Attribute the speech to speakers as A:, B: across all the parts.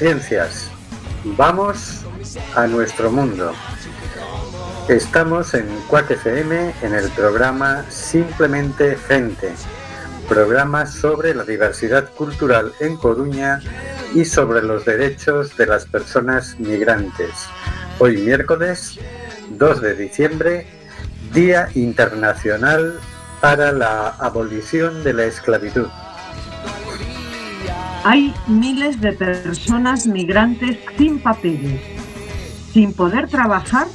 A: conciencias. Vamos a nuestro mundo. Estamos en Cuac FM en el programa Simplemente Gente, programa sobre la diversidad cultural en Coruña y sobre los derechos de las personas migrantes. Hoy miércoles 2 de diciembre, Día Internacional para la Abolición de la Esclavitud.
B: Hay miles de personas migrantes sin papeles, sin poder trabajar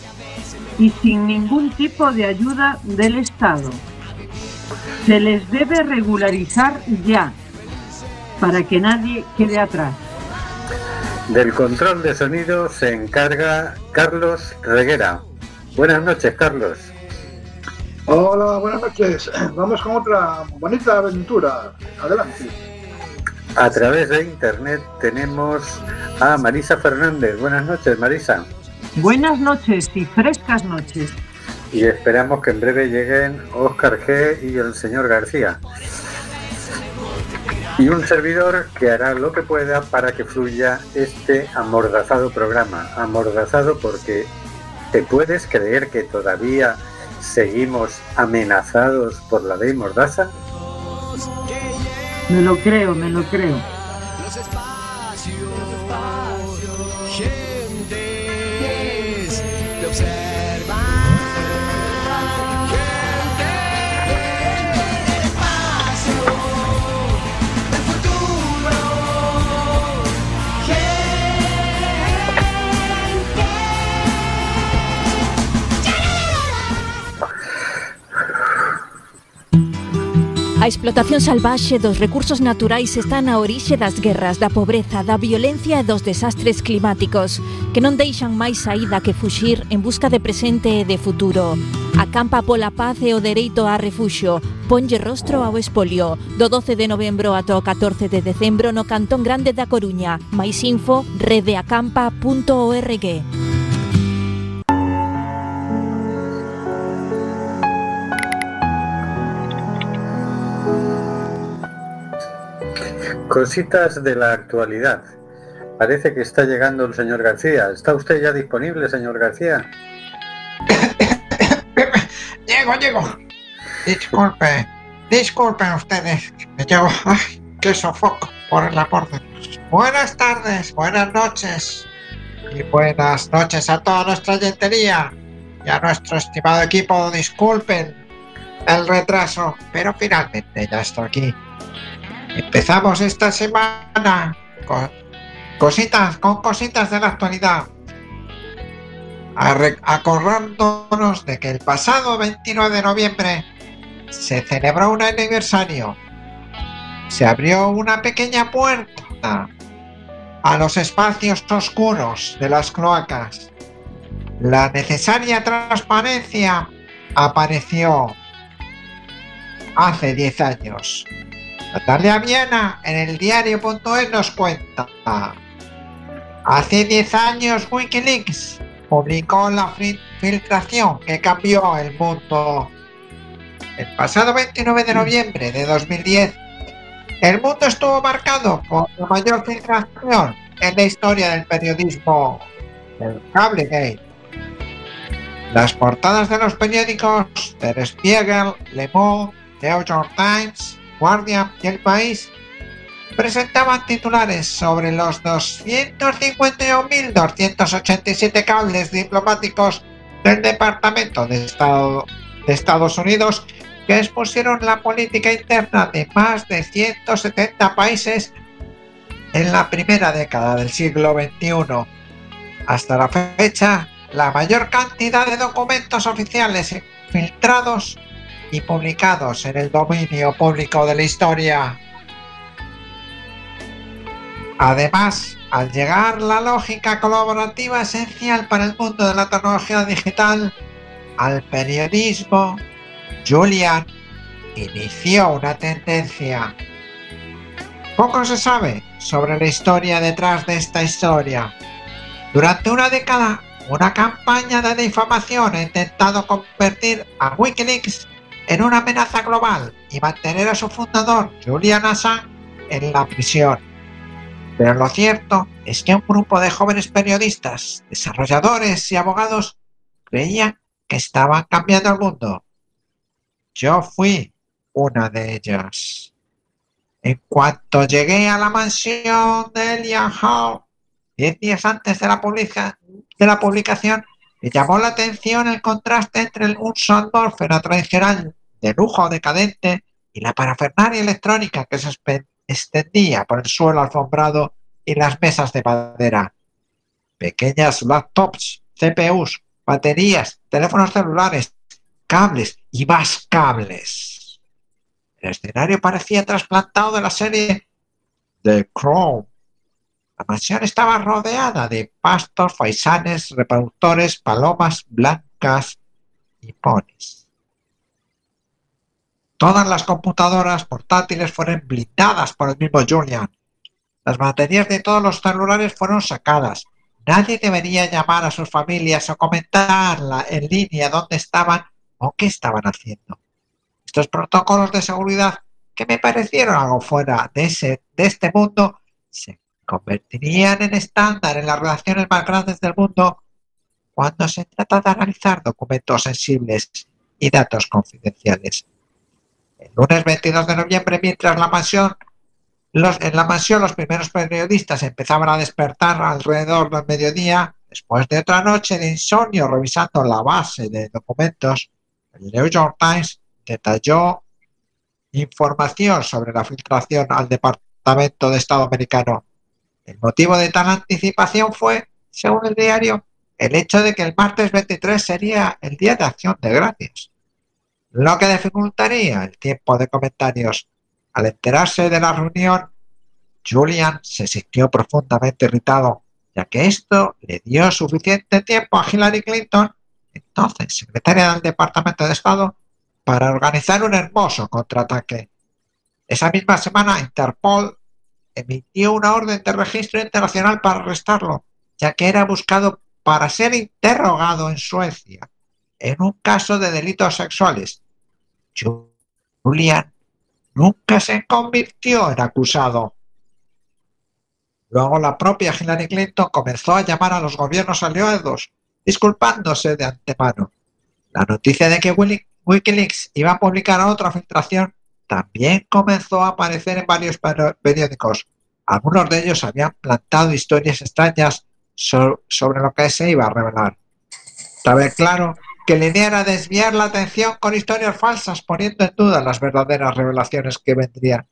B: y sin ningún tipo de ayuda del Estado. Se les debe regularizar ya, para que nadie quede atrás.
A: Del control de sonido se encarga Carlos Reguera. Buenas noches, Carlos.
C: Hola, buenas noches. Vamos con otra bonita aventura. Adelante.
A: A través de internet tenemos a Marisa Fernández. Buenas noches, Marisa.
B: Buenas noches y frescas noches.
A: Y esperamos que en breve lleguen Óscar G y el señor García. Y un servidor que hará lo que pueda para que fluya este amordazado programa. Amordazado porque te puedes creer que todavía seguimos amenazados por la ley Mordaza.
B: Me lo creo, me lo creo.
D: A explotación salvaxe dos recursos naturais está na orixe das guerras, da pobreza, da violencia e dos desastres climáticos, que non deixan máis saída que fuxir en busca de presente e de futuro. Acampa pola paz e o dereito a refuxo. Ponlle rostro ao espolio. Do 12 de novembro ata o 14 de decembro no Cantón Grande da Coruña. Mais info redeacampa.org.
A: Cositas de la actualidad. Parece que está llegando el señor García. ¿Está usted ya disponible, señor García?
E: Llego, llego. Disculpe, disculpen ustedes. Me llevo. Ay, qué sofoco, por el amor de Dios. Buenas tardes, buenas noches. Y buenas noches a toda nuestra yentería y a nuestro estimado equipo. Disculpen el retraso, pero finalmente ya estoy aquí. Empezamos esta semana con cositas, con cositas de la actualidad. Acordándonos de que el pasado 29 de noviembre se celebró un aniversario. Se abrió una pequeña puerta a los espacios oscuros de las cloacas. La necesaria transparencia apareció hace 10 años. Natalia Viana en el diario.es nos cuenta. Hace 10 años Wikileaks publicó la fil- filtración que cambió el mundo. El pasado 29 de noviembre de 2010, el mundo estuvo marcado por la mayor filtración en la historia del periodismo, el Cablegate. Las portadas de los periódicos Der Spiegel, Le Monde, New York Times, Guardian y El País presentaban titulares sobre los 251.287 cables diplomáticos del Departamento de Estado de Estados Unidos que expusieron la política interna de más de 170 países en la primera década del siglo XXI. Hasta la fecha, la mayor cantidad de documentos oficiales filtrados y publicados en el dominio público de la historia. Además, al llegar la lógica colaborativa esencial para el mundo de la tecnología digital, al periodismo, Julian inició una tendencia. Poco se sabe sobre la historia detrás de esta historia. Durante una década, una campaña de difamación ha intentado convertir a Wikileaks en una amenaza global y mantener a su fundador, Julian Assange, en la prisión. Pero lo cierto es que un grupo de jóvenes periodistas, desarrolladores y abogados creían que estaban cambiando el mundo. Yo fui una de ellas. En cuanto llegué a la mansión de Elian Howe, diez días antes de la publicación, me llamó la atención el contraste entre el- un atmósfera tradicional de lujo decadente y la parafernalia electrónica que se extendía por el suelo alfombrado y las mesas de madera. Pequeñas laptops, CPUs, baterías, teléfonos celulares, cables y más cables. El escenario parecía trasplantado de la serie The Crown. La mansión estaba rodeada de pastos, faisanes, reproductores, palomas blancas y ponis. Todas las computadoras portátiles fueron blindadas por el mismo Julian. Las baterías de todos los celulares fueron sacadas. Nadie debería llamar a sus familias o comentar en línea dónde estaban o qué estaban haciendo. Estos protocolos de seguridad que me parecieron algo fuera de, ese, de este mundo se convertirían en estándar en las relaciones más grandes del mundo cuando se trata de analizar documentos sensibles y datos confidenciales. El lunes 22 de noviembre, mientras la mansión, los, en la mansión los primeros periodistas empezaban a despertar alrededor del mediodía, después de otra noche de insomnio revisando la base de documentos, el New York Times detalló información sobre la filtración al Departamento de Estado americano. El motivo de tal anticipación fue, según el diario, el hecho de que el martes 23 sería el Día de Acción de Gracias, lo que dificultaría el tiempo de comentarios. Al enterarse de la reunión, Julian se sintió profundamente irritado, ya que esto le dio suficiente tiempo a Hillary Clinton, entonces secretaria del Departamento de Estado, para organizar un hermoso contraataque. Esa misma semana, Interpol emitió una orden de registro internacional para arrestarlo, ya que era buscado para ser interrogado en Suecia en un caso de delitos sexuales. Julian nunca se convirtió en acusado. Luego la propia Hillary Clinton comenzó a llamar a los gobiernos aliados, disculpándose de antemano. La noticia de que Wiki- Wikileaks iba a publicar otra filtración también comenzó a aparecer en varios peri- periódicos. Algunos de ellos habían plantado historias extrañas so- sobre lo que se iba a revelar. Estaba claro que la idea desviar la atención con historias falsas, poniendo en duda las verdaderas revelaciones que vendrían.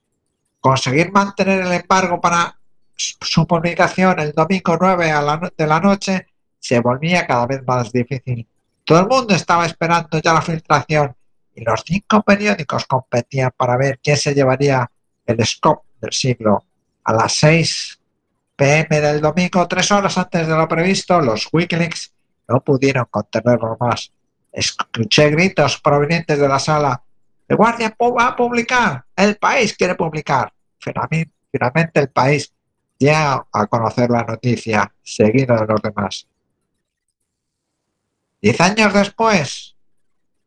E: Conseguir mantener el embargo para su publicación el domingo 9 a la no- de la noche se volvía cada vez más difícil. Todo el mundo estaba esperando ya la filtración y los cinco periódicos competían para ver quién se llevaría el scoop del siglo. A las 6 pm del domingo, tres horas antes de lo previsto, los Wikileaks no pudieron contenerlo más. Escuché gritos provenientes de la sala. El guardia va a publicar. El país quiere publicar. Finalmente, finalmente el país llega a conocer la noticia, seguido de los demás. Diez años después,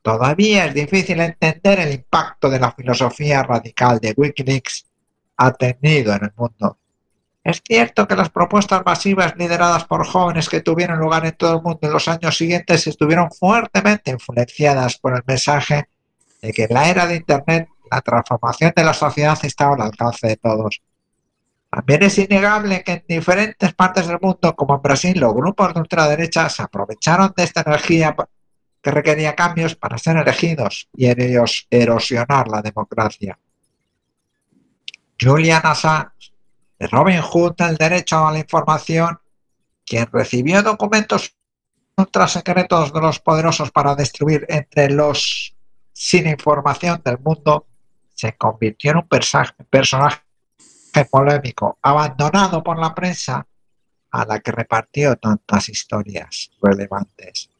E: todavía es difícil entender el impacto de la filosofía radical de Wikileaks ha tenido en el mundo. Es cierto que las propuestas masivas lideradas por jóvenes que tuvieron lugar en todo el mundo en los años siguientes estuvieron fuertemente influenciadas por el mensaje de que en la era de Internet la transformación de la sociedad estaba al alcance de todos. También es innegable que en diferentes partes del mundo, como en Brasil, los grupos de ultraderecha se aprovecharon de esta energía que requería cambios para ser elegidos y en ellos erosionar la democracia. Julian Assange, de Robin Hood del derecho a la información, quien recibió documentos ultrasecretos de los poderosos para destruir entre los sin información del mundo, se convirtió en un personaje polémico, abandonado por la prensa, a la que repartió tantas historias relevantes.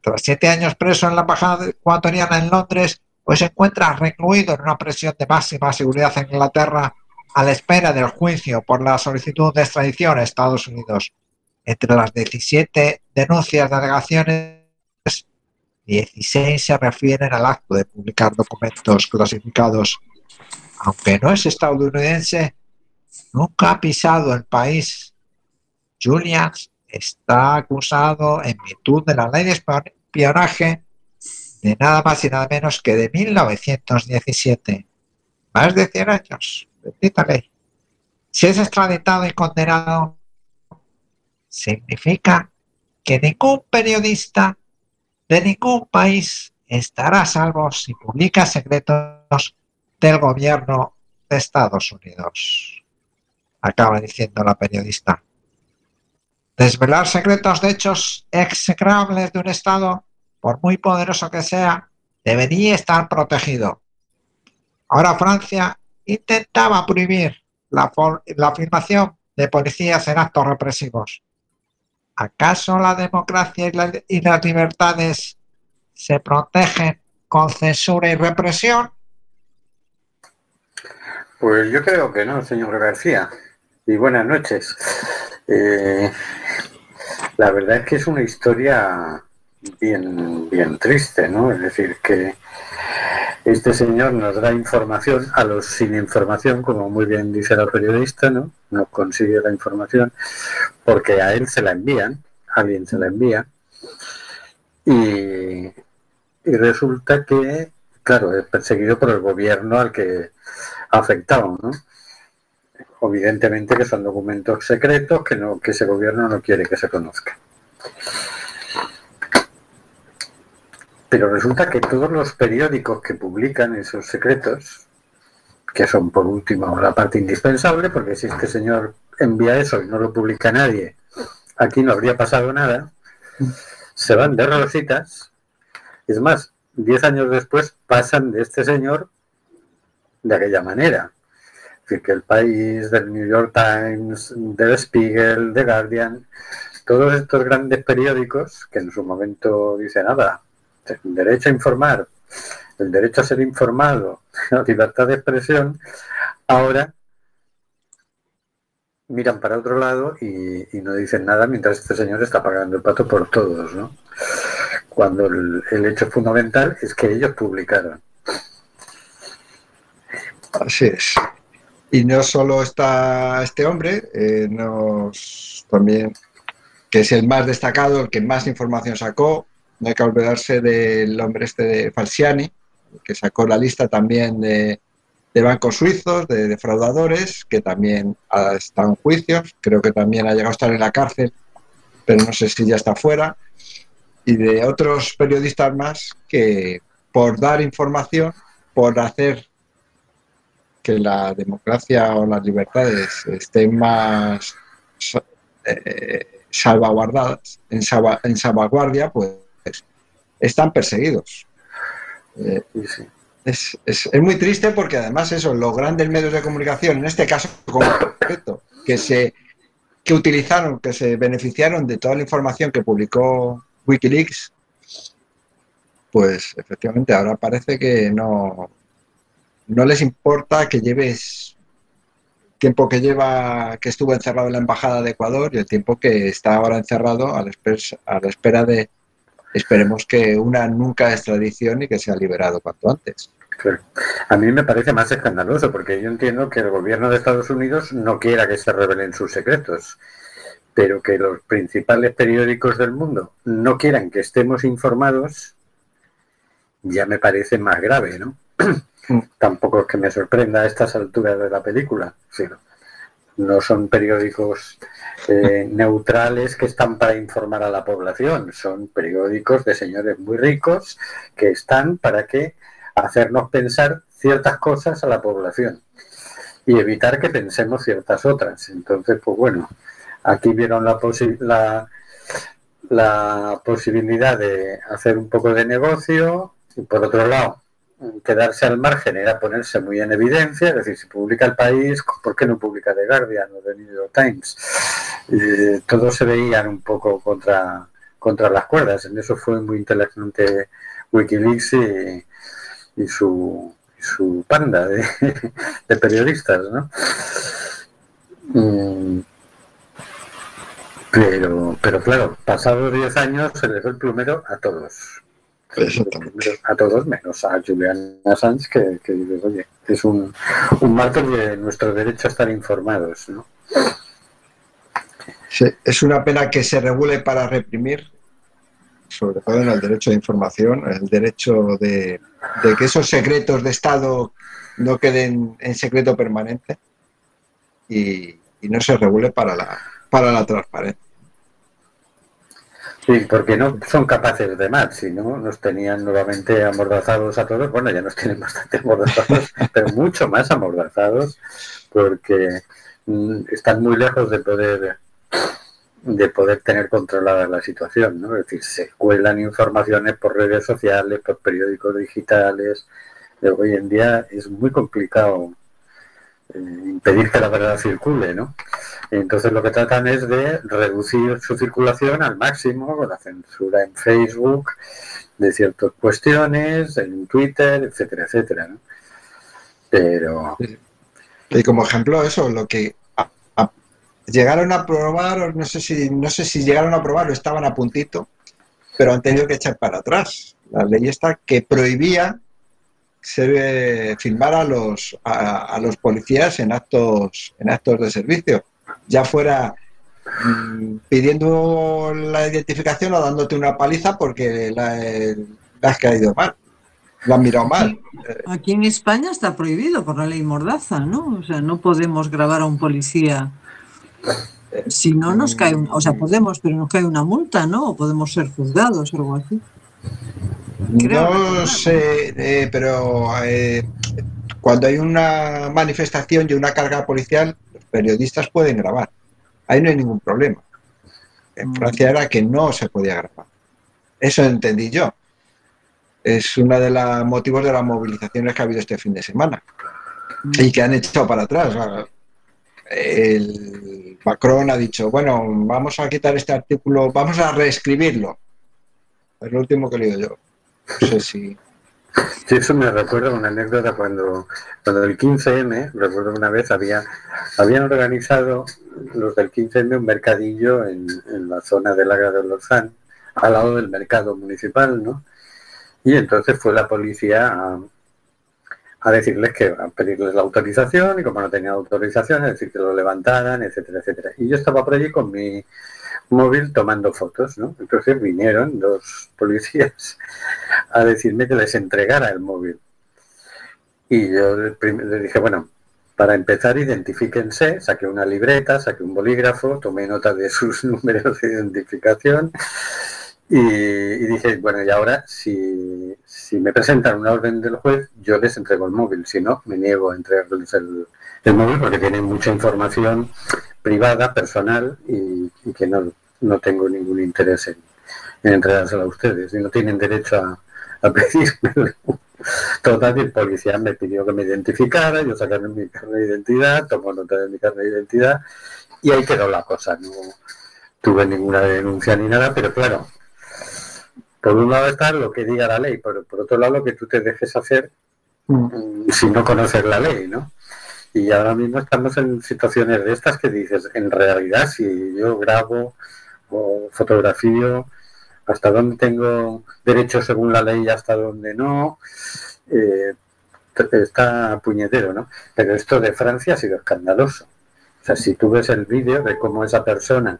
E: Tras siete años preso en la embajada ecuatoriana en Londres, pues se encuentra recluido en una prisión de máxima seguridad en Inglaterra a la espera del juicio por la solicitud de extradición a Estados Unidos. Entre las 17 denuncias de alegaciones, 16 se refieren al acto de publicar documentos clasificados. Aunque no es estadounidense, nunca ha pisado el país. Julian está acusado en virtud de la ley de espionaje de nada más y nada menos que de 1917. Más de 100 años. Bendita ley. Si es extraditado y condenado, significa que ningún periodista de ningún país estará a salvo si publica secretos del gobierno de Estados Unidos. Acaba diciendo la periodista. Desvelar secretos de hechos execrables de un Estado, por muy poderoso que sea, debería estar protegido. Ahora Francia intentaba prohibir la, la de policías en actos represivos. ¿Acaso la democracia y, y las libertades se protegen con censura y represión?
A: Pues yo creo que no, señor García. Y buenas noches. Eh, la verdad es que es una historia bien, bien triste, ¿no? Es decir, que este señor nos da información a los sin información, como muy bien dice la periodista, ¿no? No consigue la información porque a él se la envían, alguien se la envía. Y, y resulta que, claro, es perseguido por el gobierno al que afectado, ¿no? Evidentemente que son documentos secretos que no que ese gobierno no quiere que se conozca. Pero resulta que todos los periódicos que publican esos secretos, que son por último la parte indispensable, porque si este señor envía eso y no lo publica nadie, aquí no habría pasado nada, se van de rositas. Es más, diez años después pasan de este señor de aquella manera. Que el país, del New York Times, del Spiegel, The Guardian, todos estos grandes periódicos que en su momento dicen nada, el derecho a informar, el derecho a ser informado, la libertad de expresión, ahora miran para otro lado y, y no dicen nada mientras este señor está pagando el pato por todos, ¿no? Cuando el, el hecho fundamental es que ellos publicaron.
F: Así es. Y no solo está este hombre, eh, nos también, que es el más destacado, el que más información sacó, no hay que olvidarse del hombre este de Falciani, que sacó la lista también de, de bancos suizos, de defraudadores, que también ha estado en juicios, creo que también ha llegado a estar en la cárcel, pero no sé si ya está fuera, y de otros periodistas más que por dar información, por hacer que la democracia o las libertades estén más eh, salvaguardadas, en, salva, en, salvaguardia, pues están perseguidos. Eh, es, es, es, muy triste porque además eso, los grandes medios de comunicación, en este caso concreto, que se que utilizaron, que se beneficiaron de toda la información que publicó Wikileaks, pues efectivamente ahora parece que no, no les importa que lleves tiempo que lleva que estuvo encerrado en la embajada de Ecuador y el tiempo que está ahora encerrado a la, a la espera de esperemos que una nunca extradición y que sea liberado cuanto antes.
A: A mí me parece más escandaloso porque yo entiendo que el gobierno de Estados Unidos no quiera que se revelen sus secretos, pero que los principales periódicos del mundo no quieran que estemos informados, ya me parece más grave, ¿no? Tampoco es que me sorprenda a estas alturas de la película, sino no son periódicos eh, neutrales que están para informar a la población, son periódicos de señores muy ricos que están para que hacernos pensar ciertas cosas a la población y evitar que pensemos ciertas otras. Entonces, pues bueno, aquí vieron la, posi la, la posibilidad de hacer un poco de negocio y por otro lado quedarse al margen era ponerse muy en evidencia, es decir, si publica el país, ¿por qué no publica The Guardian o The New York Times? Eh, todos se veían un poco contra, contra las cuerdas. En eso fue muy inteligente Wikileaks y, y su, su panda de, periodistas, ¿no? Mm, Pero, pero claro, pasados 10 años se les dio el plumero a todos.
F: Exactamente.
A: A todos menos a Julian Assange, que, que dices, oye, es un, un marco de nuestro derecho a estar informados, ¿no?
F: Sí, es una pena que se regule para reprimir, sobre todo en el derecho de información, el derecho de, de que esos secretos de Estado no queden en secreto permanente y, y no se regule para la, para la transparencia.
A: Sí, porque no son capaces de más, si no nos tenían nuevamente amordazados a todos, bueno, ya nos tienen bastante amordazados, pero mucho más amordazados, porque mm, están muy lejos de poder de poder tener controlada la situación, ¿no? Es decir, se cuelan informaciones por redes sociales, por periódicos digitales. Hoy en día es muy complicado impedir que la verdad circule, ¿no? Entonces lo que tratan es de reducir su circulación al máximo con la censura en Facebook de ciertas cuestiones, en Twitter, etcétera, etcétera, ¿no? Pero
F: Y como ejemplo, eso, lo que llegaron a aprobar, o no sé si, no sé si llegaron a aprobar o estaban a puntito, pero han tenido que echar para atrás. La ley esta que prohibía se, filmar a los, a, los policías en actos, en actos de servicio, ya fuera mm, pidiendo la identificación o dándote una paliza porque la, la has caído mal, la has mirado mal.
G: Aquí en España está prohibido por la ley Mordaza, ¿no? O sea, no podemos grabar a un policía. Si no nos cae, o sea, podemos, pero nos cae una multa, ¿no? O podemos ser juzgados o algo así.
F: No sé, eh, pero eh, cuando hay una manifestación y una carga policial, los periodistas pueden grabar. Ahí no hay ningún problema. En
G: Mm.
F: Francia era que no se podía grabar. Eso entendí yo. Es uno de los motivos de las movilizaciones que ha habido este fin de semana y que han echado para atrás. El Macron ha dicho, bueno, vamos a quitar este artículo, vamos a reescribirlo. Es lo último que he leído yo. No sé si...
A: Sí, eso me recuerda una anécdota cuando, cuando el 15M, recuerdo una vez, había, habían organizado los del 15M un mercadillo en, en la zona del Agra de Lozán, al lado del mercado municipal, ¿no? Y entonces fue la policía a, a decirles que, a pedirles la autorización, y como no tenían autorización, es decir, que lo levantaran, etcétera, etcétera. Y yo estaba por allí con mi móvil tomando fotos, ¿no? Entonces vinieron dos policías a decirme que les entregara el móvil. Y yo le dije, bueno, para empezar, identifíquense, saqué una libreta, saqué un bolígrafo, tomé nota de sus números de identificación y, y dije, bueno, y ahora si, si me presentan una orden del juez, yo les entrego el móvil, si no, me niego a entregarles el, el móvil porque tienen mucha información privada, personal y, y que no, no tengo ningún interés en, en entregársela a ustedes y no tienen derecho a, a pedírmelo. Total, el policía me pidió que me identificara, yo sacaré mi carne de identidad, tomo nota de mi carne de identidad y ahí quedó la cosa. No tuve ninguna denuncia ni nada, pero claro, por un lado está lo que diga la ley, pero por otro lado lo que tú te dejes hacer mm, sin no conocer la ley, ¿no? Y ahora mismo estamos en situaciones de estas que dices, en realidad, si yo grabo o fotografío, hasta dónde tengo derecho según la ley y hasta dónde no, eh, está puñetero, ¿no? Pero esto de Francia ha sido escandaloso. O sea, si tú ves el vídeo de cómo esa persona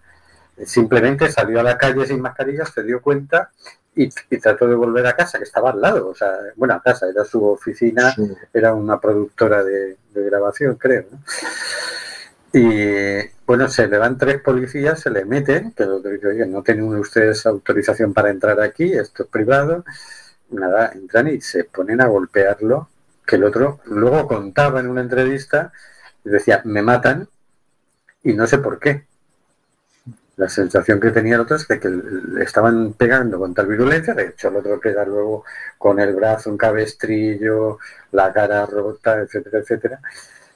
A: simplemente salió a la calle sin mascarillas, se dio cuenta y, y trató de volver a casa, que estaba al lado. O sea, bueno, a casa, era su oficina,
F: Sí.
A: era una productora de, de grabación, creo. ¿no? Y bueno, se le van tres policías, se le meten, que lo que dice, oye, no tienen ustedes autorización para entrar aquí, esto es privado. Nada, entran y se ponen a golpearlo, que el otro luego contaba en una entrevista y decía, me matan y no sé por qué. La sensación que tenía el otro es que, que le estaban pegando con tal virulencia, de hecho el otro queda luego con el brazo, un cabestrillo, la cara rota, etcétera, etcétera.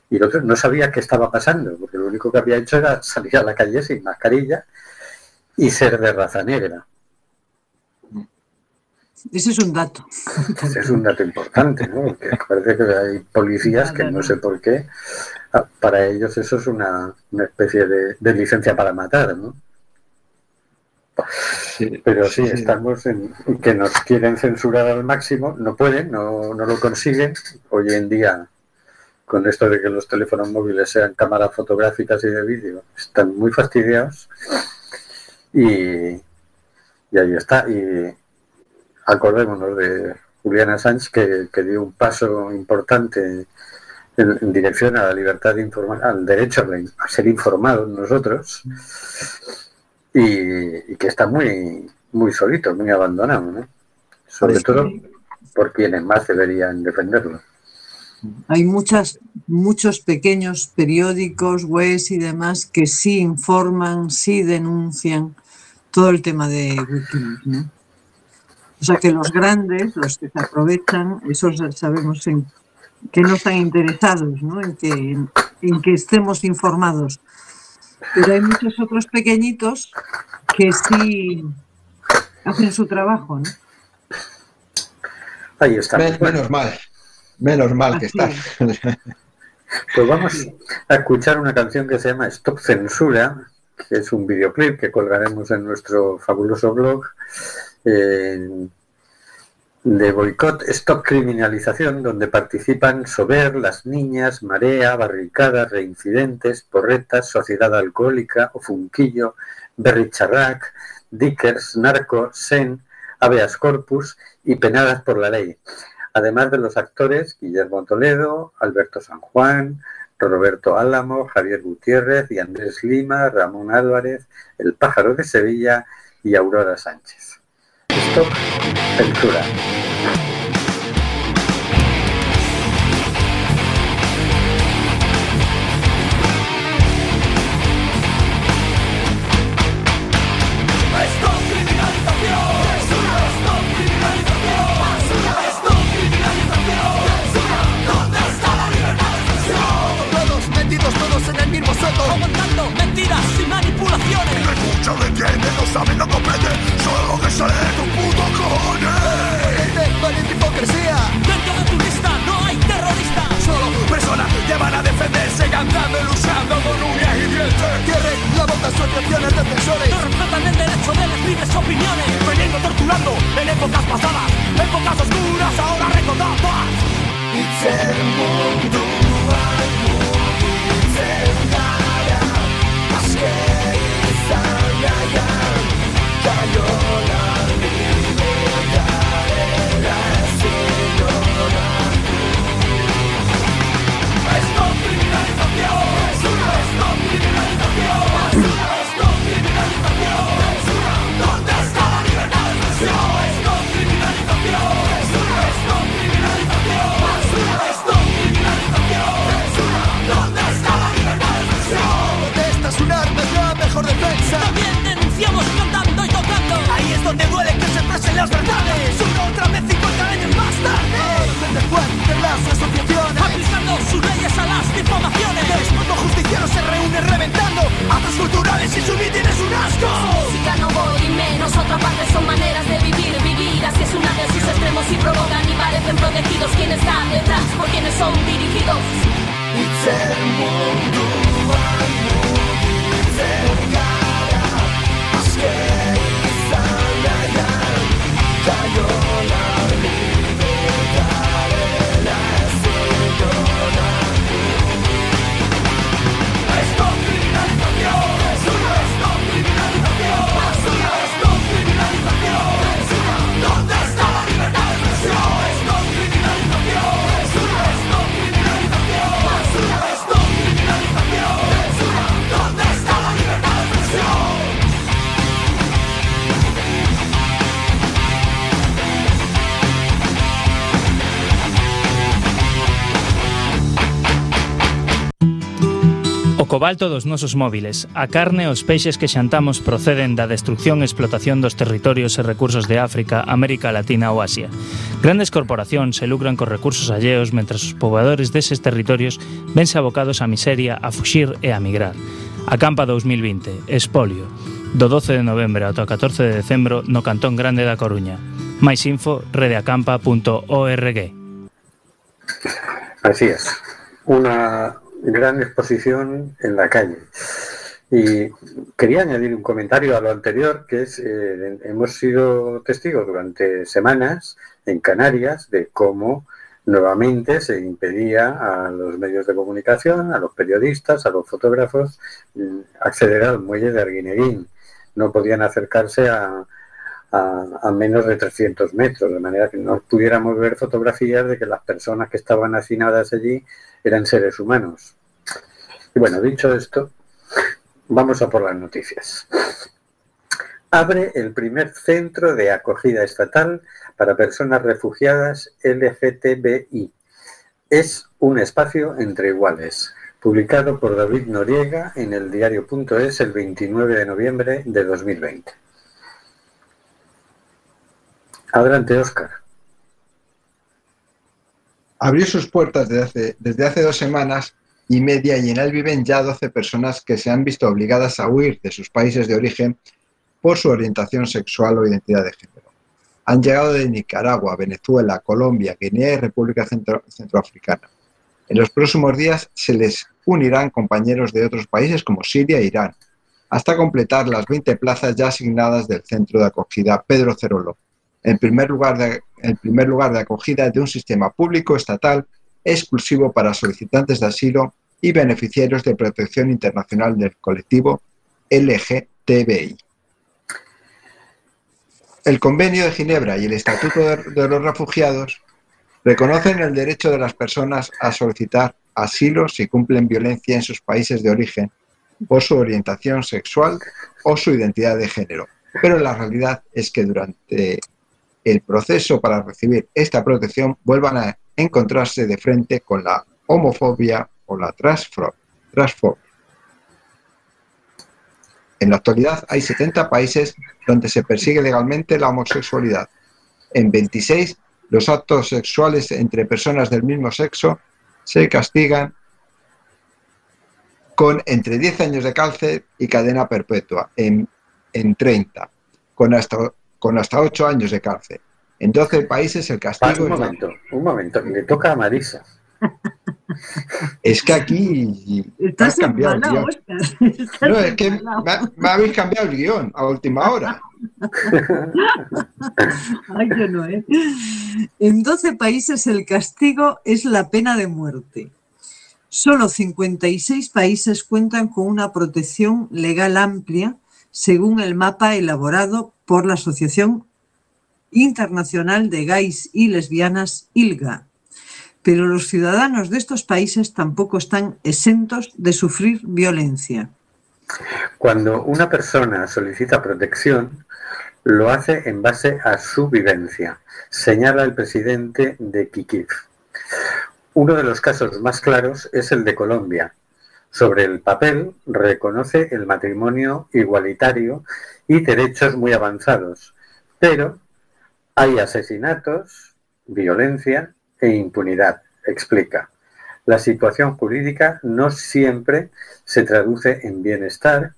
A: Y el otro no sabía qué estaba pasando, porque lo único que había hecho era salir a la calle sin mascarilla y ser de raza negra.
G: Ese es un dato.
A: Ese es un dato importante, ¿no? Que parece que hay policías que no sé por qué, ah, para ellos eso es una, una especie de, de licencia para matar, ¿no?
F: Sí,
A: Pero sí, estamos en que nos quieren censurar al máximo, no pueden, no, no lo consiguen. Hoy en día, con esto de que los teléfonos móviles sean cámaras fotográficas y de vídeo, están muy fastidiados. Y, y ahí está. Y acordémonos de Juliana Sánchez, que, que dio un paso importante en, en dirección a la libertad de informar, al derecho a ser informados nosotros y, y que está muy muy solito, muy abandonado, ¿no? Sobre todo por quienes más deberían defenderlo.
G: Hay muchas, muchos pequeños periódicos, webs y demás que sí informan, sí denuncian todo el tema de Wikileaks, ¿no? O sea que los grandes, los que se aprovechan, esos sabemos en que no están interesados, ¿no? En que, en que estemos informados. Pero hay muchos otros pequeñitos que sí hacen su trabajo, ¿no?
A: Ahí está.
F: Men- menos mal. Menos mal que está.
A: Pues vamos a escuchar una canción que se llama Stop Censura, que es un videoclip que colgaremos en nuestro fabuloso blog eh, de boicot Stop Criminalización, donde participan Sober, Las Niñas, Marea, Barricadas, Reincidentes, Porretas, Sociedad Alcohólica, Ofunquillo, Berry Charrac, Dickers, Narco, Sen, Habeas Corpus y Penadas por la Ley además de los actores Guillermo Toledo, Alberto San Juan, Roberto Álamo, Javier Gutiérrez y Andrés Lima, Ramón Álvarez, El Pájaro de Sevilla y Aurora Sánchez. Stop censura.
H: Opiniones
I: Veniendo torturando en épocas pasadas Épocas oscuras ahora recordadas
H: Esta También denunciamos cantando y tocando.
I: Ahí es donde duele que se expresen las verdades. Una otra vez 50 años más tarde.
H: Delincuentes, las asociaciones. Aplicando sus leyes a las difamaciones
I: El mundo justiciero se reúne reventando Actos culturales y su mitin es un asco.
J: Música no voy y menos otra parte. Son maneras de vivir vivir. Así es una de sus extremos y provocan y parecen protegidos. Quienes están detrás por quienes son dirigidos
K: Yeah, sana na, tayo na. cobalto dos nosos móviles, a carne e os peixes que xantamos proceden da destrucción e explotación dos territorios e recursos de África, América Latina ou Asia. Grandes corporacións se lucran cos recursos alleos mentras os pobladores deses territorios vense abocados á miseria, a fuxir e a migrar. Acampa 2020, Espolio, do 12 de novembro ata o 14 de decembro no Cantón Grande da Coruña. Máis info redeacampa.org.
A: Así es. Una gran exposición en la calle. Y quería añadir un comentario a lo anterior, que es, eh, hemos sido testigos durante semanas en Canarias de cómo nuevamente se impedía a los medios de comunicación, a los periodistas, a los fotógrafos, mm, acceder al muelle de Arguineguín. No podían acercarse a, a, menos de 300 metros, de manera que no pudiéramos ver fotografías de que las personas que estaban hacinadas allí eran seres humanos. Y bueno, dicho esto, vamos a por las noticias. Abre el primer centro de acogida estatal para personas refugiadas LGTBI. Es un espacio entre iguales. Publicado por David Noriega en el diario.es el 29 de noviembre de 2020. Adelante, Óscar.
F: Abrió sus puertas desde hace, dos semanas y media y en él viven ya 12 personas que se han visto obligadas a huir de sus países de origen por su orientación sexual o identidad de género. Han llegado de Nicaragua, Venezuela, Colombia, Guinea y República Centro, Centroafricana. En los próximos días se les unirán compañeros de otros países como Siria e Irán, hasta completar las 20 plazas ya asignadas del centro de acogida Pedro Cerolo, el primer lugar de, el primer lugar de acogida de un sistema público estatal exclusivo para solicitantes de asilo y beneficiarios de protección internacional del colectivo LGTBI. El Convenio de Ginebra y el Estatuto de, los Refugiados reconocen el derecho de las personas a solicitar asilo si cumplen violencia en sus países de origen por su orientación sexual o su identidad de género. Pero la realidad es que durante el proceso para recibir esta protección vuelvan a encontrarse de frente con la homofobia o la transfobia. En la actualidad hay 70 países donde se persigue legalmente la homosexualidad. En 26 los actos sexuales entre personas del mismo sexo se castigan con entre 10 años de cárcel y cadena perpetua en, en 30, con hasta, con hasta 8 años de cárcel. En 12 países el castigo...
A: Un momento, un momento, le toca a Marisa.
F: Es que aquí
G: Estás
F: has cambiado el
G: guion.
F: No, es que me habéis cambiado el guion a última hora.
G: Ay, yo no, ¿eh? En 12 países el castigo es la pena de muerte. Solo 56 países cuentan con una protección legal amplia, según el mapa elaborado por la Asociación Internacional de Gays y Lesbianas, ILGA. Pero los ciudadanos de estos países tampoco están exentos de sufrir violencia.
A: Cuando una persona solicita protección, lo hace en base a su vivencia, señala el presidente de Kikif. Uno de los casos más claros es el de Colombia. Sobre el papel reconoce el matrimonio igualitario y derechos muy avanzados, pero hay asesinatos, violencia e impunidad, explica. La situación jurídica no siempre se traduce en bienestar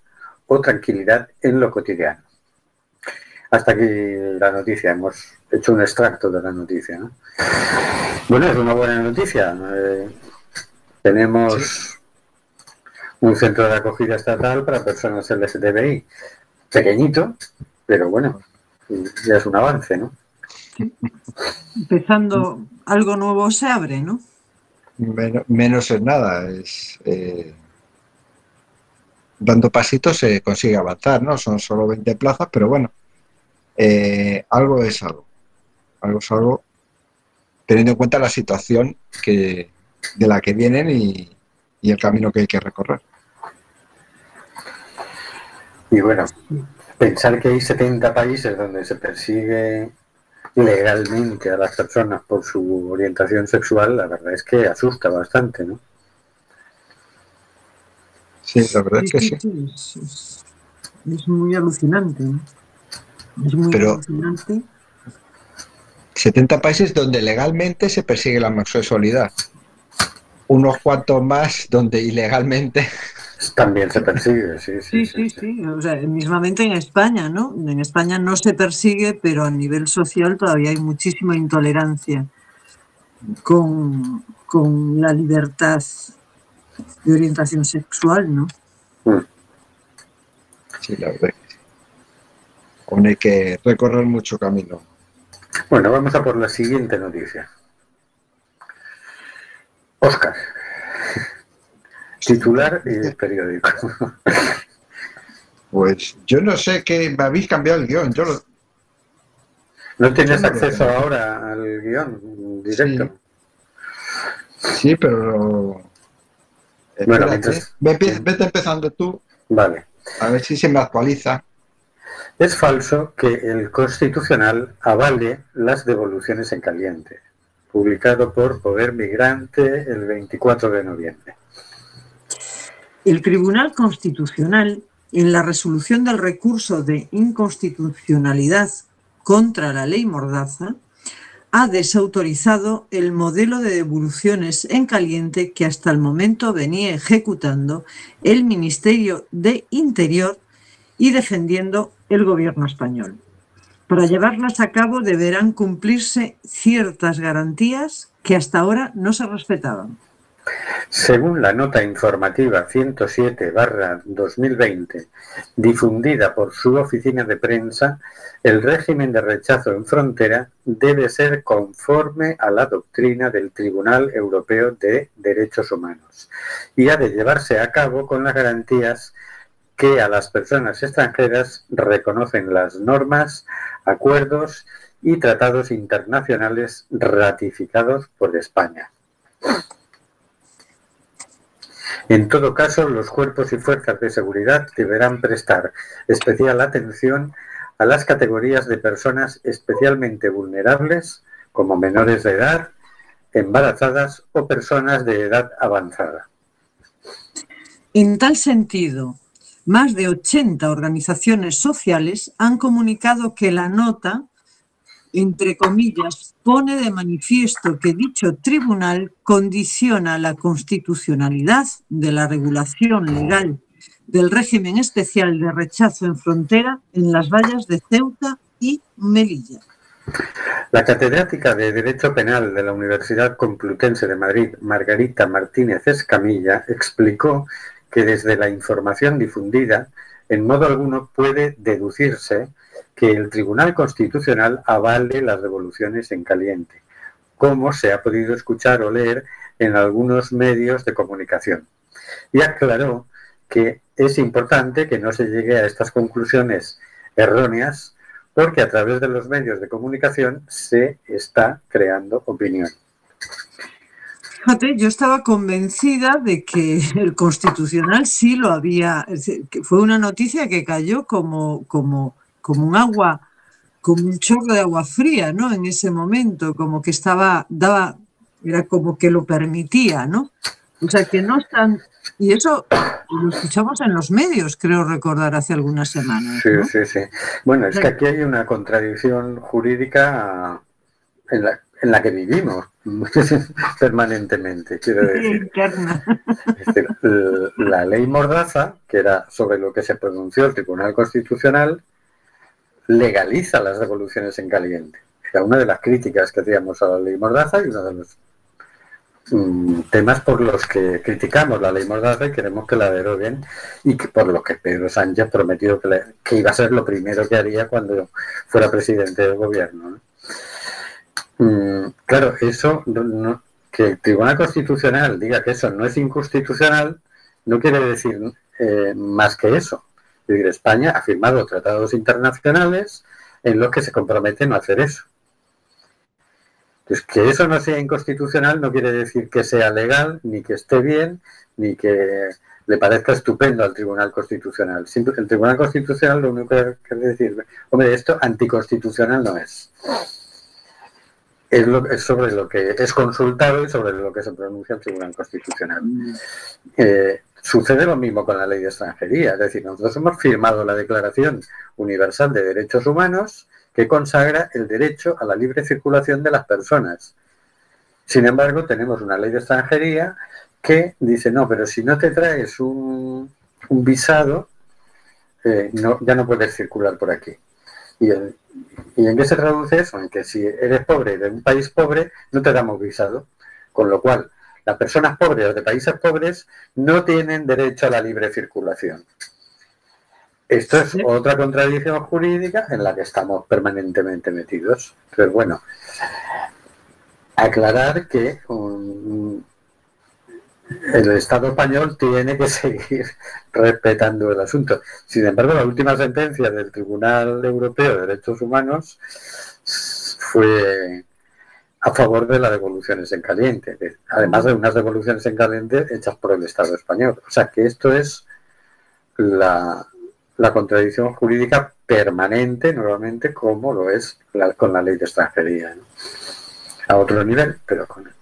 A: o tranquilidad en lo cotidiano. Hasta aquí la noticia, hemos hecho un extracto de la noticia. ¿no? Bueno, es una buena noticia. Eh, tenemos un centro de acogida estatal para personas LGTBI. Pequeñito, pero bueno, ya es un avance, ¿no?
G: Empezando algo nuevo se abre, ¿no?
F: Men- menos es nada. Es, eh, dando pasitos se consigue avanzar, ¿no? Son solo 20 plazas, pero bueno, eh, algo es algo. Algo es algo, teniendo en cuenta la situación que, de la que vienen y, y el camino que hay que recorrer.
A: Y bueno, pensar que hay 70 países donde se persigue legalmente a las personas por su orientación sexual, la verdad es que asusta bastante, ¿no?
F: Sí, la verdad es que sí.
G: Es, es- es muy alucinante, ¿no? Es muy
F: Pero-
G: alucinante.
F: 70 países donde legalmente se persigue la homosexualidad. Unos cuantos más donde ilegalmente
A: También se persigue, sí,
G: sí. Sí, sí, sí. O sea, mismamente en España, ¿no? En España no se persigue, pero a nivel social todavía hay muchísima intolerancia con, con la libertad de orientación sexual, ¿no?
F: Mm. Sí, la verdad. Aún hay que recorrer mucho camino.
A: Bueno, vamos a por la siguiente noticia. Oscar. Titular y periódico.
F: Pues yo no sé que me habéis cambiado el guion. Yo lo...
A: ¿No tienes acceso ahora al guion directo?
F: Sí, sí pero... Bueno, mientras... Vete empezando tú.
A: Vale.
F: A ver si se me actualiza.
A: Es falso que el Constitucional avale las devoluciones en caliente, publicado por Poder Migrante el 24 de noviembre.
G: El Tribunal Constitucional, en la resolución del recurso de inconstitucionalidad contra la ley Mordaza, ha desautorizado el modelo de devoluciones en caliente que hasta el momento venía ejecutando el Ministerio de Interior y defendiendo el gobierno español. Para llevarlas a cabo deberán cumplirse ciertas garantías que hasta ahora no se respetaban.
A: Según la nota informativa 107-2020, difundida por su oficina de prensa, el régimen de rechazo en frontera debe ser conforme a la doctrina del Tribunal Europeo de Derechos Humanos y ha de llevarse a cabo con las garantías que a las personas extranjeras reconocen las normas, acuerdos y tratados internacionales ratificados por España. En todo caso, los cuerpos y fuerzas de seguridad deberán prestar especial atención a las categorías de personas especialmente vulnerables, como menores de edad, embarazadas o personas de edad avanzada.
G: En tal sentido, más de 80 organizaciones sociales han comunicado que la nota entre comillas, pone de manifiesto que dicho tribunal condiciona la constitucionalidad de la regulación legal del régimen especial de rechazo en frontera en las vallas de Ceuta y Melilla.
A: La catedrática de Derecho Penal de la Universidad Complutense de Madrid, Margarita Martínez Escamilla, explicó que desde la información difundida, en modo alguno puede deducirse que el Tribunal Constitucional avale las devoluciones en caliente, como se ha podido escuchar o leer en algunos medios de comunicación. Y aclaró que es importante que no se llegue a estas conclusiones erróneas porque a través de los medios de comunicación se está creando opinión.
G: Fíjate, yo estaba convencida de que el Constitucional sí lo había, que fue una noticia que cayó como, como como un agua, como un chorro de agua fría, ¿no? En ese momento, como que estaba, daba, era como que lo permitía, ¿no? O sea, que no están... Y eso lo escuchamos en los medios, creo recordar, hace algunas semanas.
A: Sí, sí, sí. Bueno, es que aquí hay una contradicción jurídica en la, en la que vivimos permanentemente, quiero decir. la ley Mordaza, que era sobre lo que se pronunció el Tribunal Constitucional, legaliza las devoluciones en caliente. Era una de las críticas que hacíamos a la ley Mordaza y uno de los mm, temas por los que criticamos la ley Mordaza y queremos que la deroguen y que por lo que Pedro Sánchez prometió que, que iba a ser lo primero que haría cuando fuera presidente del gobierno. Mm, claro, eso, que el Tribunal Constitucional diga que eso no es inconstitucional, no quiere decir eh, más que eso. España ha firmado tratados internacionales en los que se comprometen a hacer eso. Entonces, que eso no sea inconstitucional no quiere decir que sea legal, ni que esté bien, ni que le parezca estupendo al Tribunal Constitucional. El Tribunal Constitucional lo único que quiere decir, hombre, esto anticonstitucional no es. Es, lo, es, sobre lo que es consultado y sobre lo que se pronuncia el Tribunal Constitucional. Mm. Eh, Sucede lo mismo con la ley de extranjería, es decir, nosotros hemos firmado la Declaración Universal de Derechos Humanos que consagra el derecho a la libre circulación de las personas. Sin embargo, tenemos una ley de extranjería que dice, no, pero si no te traes un, un visado, eh, no, ya no puedes circular por aquí. ¿Y en, ¿Y en qué se traduce eso? En que si eres pobre de un país pobre, no te damos visado. Con lo cual, las personas pobres de países pobres no tienen derecho a la libre circulación. Esto es otra contradicción jurídica en la que estamos permanentemente metidos. Pero bueno, aclarar que um, el Estado español tiene que seguir respetando el asunto. Sin embargo, la última sentencia del Tribunal Europeo de Derechos Humanos fue a favor de las devoluciones en caliente, además de unas devoluciones en caliente hechas por el Estado español. O sea que esto es la, contradicción jurídica permanente, nuevamente, como lo es la, con la ley de extranjería. A otro nivel, pero con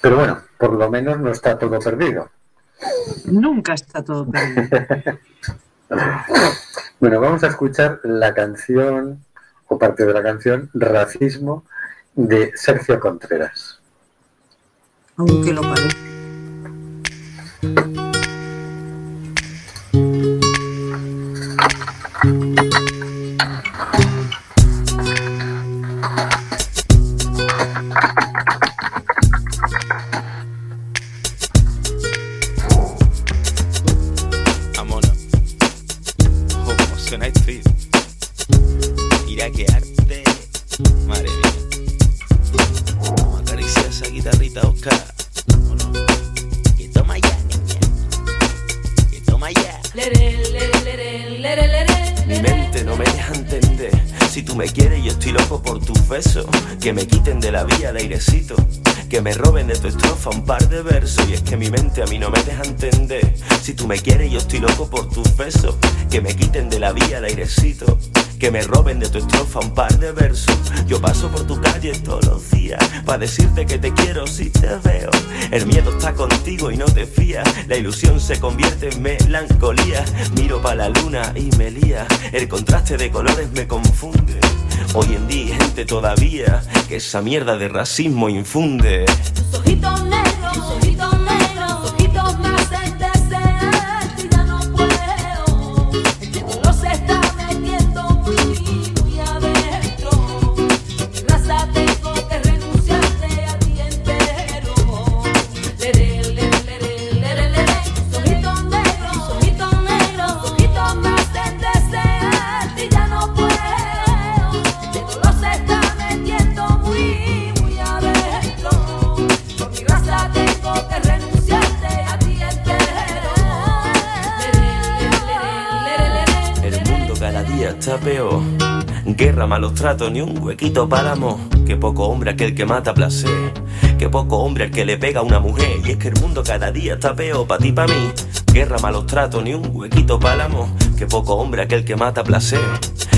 A: pero bueno, por lo menos no está todo perdido.
G: Nunca está todo perdido.
A: bueno, vamos a escuchar la canción, o parte de la canción, Racismo, de Sergio Contreras.
G: Aunque lo parezca.
L: Si tú me quieres, yo estoy loco por tus besos. Que me quiten de la vía el airecito. Que me roben de tu estrofa un par de versos. Yo paso por tu calle todos los días. Para decirte que te quiero si te veo. El miedo está contigo y no te fías. La ilusión se convierte en melancolía. Miro para la luna y me lía. El contraste de colores me confunde. Hoy en día hay gente todavía que esa mierda de racismo infunde.
J: Tus ojitos negros,
L: malos tratos, ni un huequito para amor. Que poco hombre aquel que mata placer. Que poco hombre el que le pega a una mujer. Y es que el mundo cada día está peor, pa' ti, pa' mí. Guerra, malos tratos, ni un huequito para amor. Que poco hombre aquel que mata placer.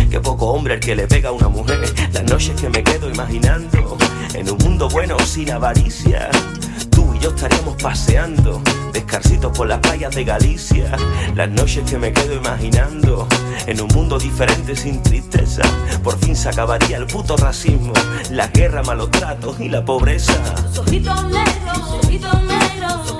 L: Que poco hombre el que le pega a una mujer. Las noches que me quedo imaginando. En un mundo bueno sin avaricia. Tú y yo estaríamos paseando, descarcitos por las playas de Galicia. Las noches que me quedo imaginando, en un mundo diferente sin tristeza. Por fin se acabaría el puto racismo, la guerra, malos tratos y la pobreza.
J: Negros, ojitos negros,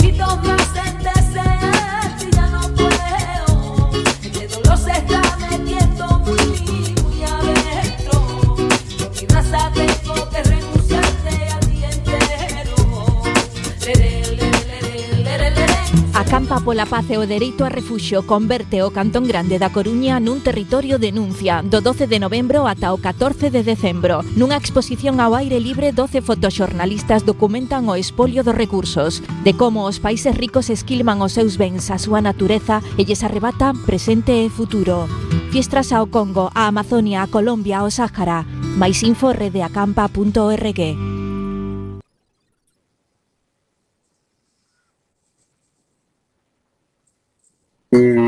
D: pola paz e o dereito a refuxo converte o Cantón Grande da Coruña nun territorio denuncia do 12 de novembro ata o 14 de decembro. Nunha exposición ao aire libre, 12 fotoxornalistas documentan o espolio dos recursos, de como os países ricos esquilman os seus bens, a súa natureza e lles arrebatan presente e futuro. Fiestras ao Congo, a Amazonia, a Colombia, ao Sáhara. Mais info redeacampa.org.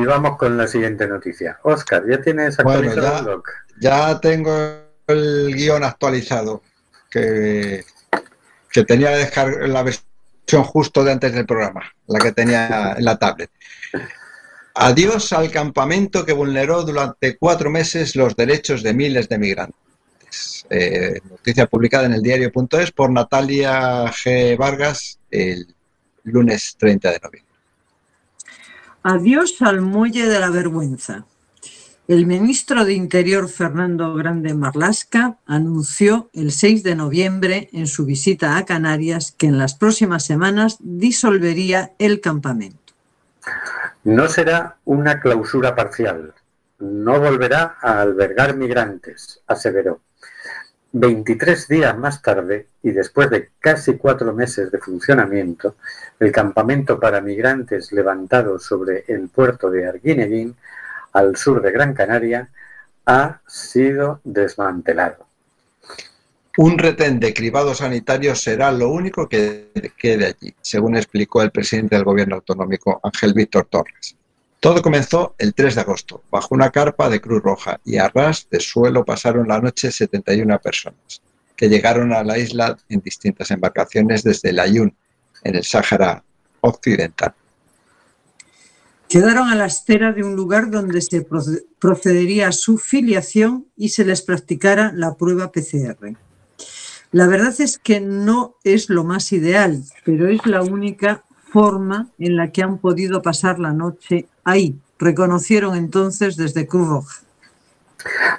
A: Y vamos con la siguiente noticia. Oscar, ¿ya tienes
F: Bueno,
A: actualizado
F: ya-
A: el blog?
F: Ya tengo el guion actualizado, que, que tenía que dejar la versión justo de antes del programa, la que tenía en la tablet. Adiós al campamento que vulneró durante cuatro meses los derechos de miles de migrantes. migrantes. Eh, noticia publicada en el diario.es por Natalia G. Vargas el lunes 30 de noviembre.
G: Adiós al muelle de la vergüenza. El ministro de Interior Fernando Grande Marlasca anunció el 6 de noviembre en su visita a Canarias que en las próximas semanas disolvería el campamento.
A: No será una clausura parcial. No volverá a albergar migrantes, aseveró. 23 días más tarde, y después de casi cuatro meses de funcionamiento, el campamento para migrantes levantado sobre el puerto de Arguineguín, al sur de Gran Canaria, ha sido desmantelado.
F: Un retén de cribado sanitario será lo único que quede allí, según explicó el presidente del gobierno autonómico, Ángel Víctor Torres. Todo comenzó el 3 de agosto, bajo una carpa de Cruz Roja, y a ras de suelo pasaron la noche 71 personas, que llegaron a la isla en distintas embarcaciones desde el Ayun, en el Sáhara Occidental.
G: Quedaron a la espera de un lugar donde se proce- procedería a su filiación y se les practicara la prueba PCR. La verdad es que no es lo más ideal, pero es la única forma en la que han podido pasar la noche ahí, reconocieron entonces desde Cruz Roja.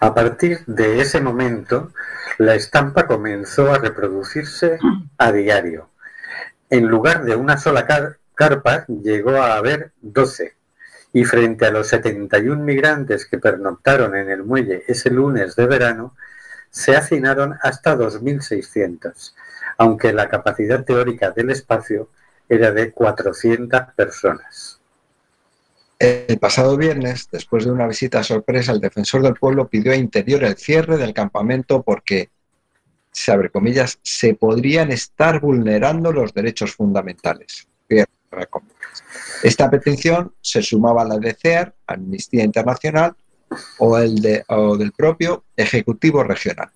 A: A partir de ese momento, la estampa comenzó a reproducirse a diario. En lugar de una sola car- carpa, llegó a haber 12. Y frente a los 71 migrantes que pernoctaron en el muelle ese lunes de verano, se hacinaron hasta 2.600, aunque la capacidad teórica del espacio era de 400 personas.
F: El pasado viernes, después de una visita sorpresa, el defensor del pueblo pidió a Interior el cierre del campamento porque, se comillas, se podrían estar vulnerando los derechos fundamentales. Esta petición se sumaba a la de CEAR, Amnistía Internacional, o, el de, o del propio Ejecutivo Regional.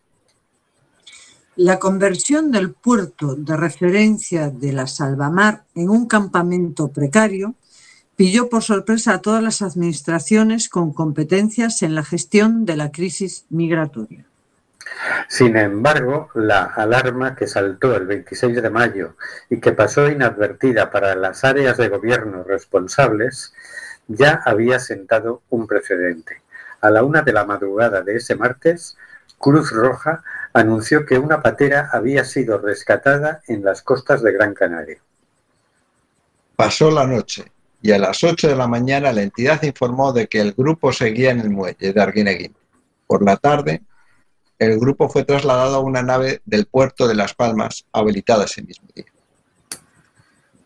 G: La conversión del puerto de referencia de la Salvamar en un campamento precario pilló por sorpresa a todas las administraciones con competencias en la gestión de la crisis migratoria.
A: Sin embargo, la alarma que saltó el 26 de mayo y que pasó inadvertida para las áreas de gobierno responsables ya había sentado un precedente. A la una de la madrugada de ese martes, Cruz Roja anunció que una patera había sido rescatada en las costas de Gran Canaria.
F: Pasó la noche y a las 8 de la mañana la entidad informó de que el grupo seguía en el muelle de Arguineguín. Por la tarde, el grupo fue trasladado a una nave del puerto de Las Palmas, habilitada ese mismo día.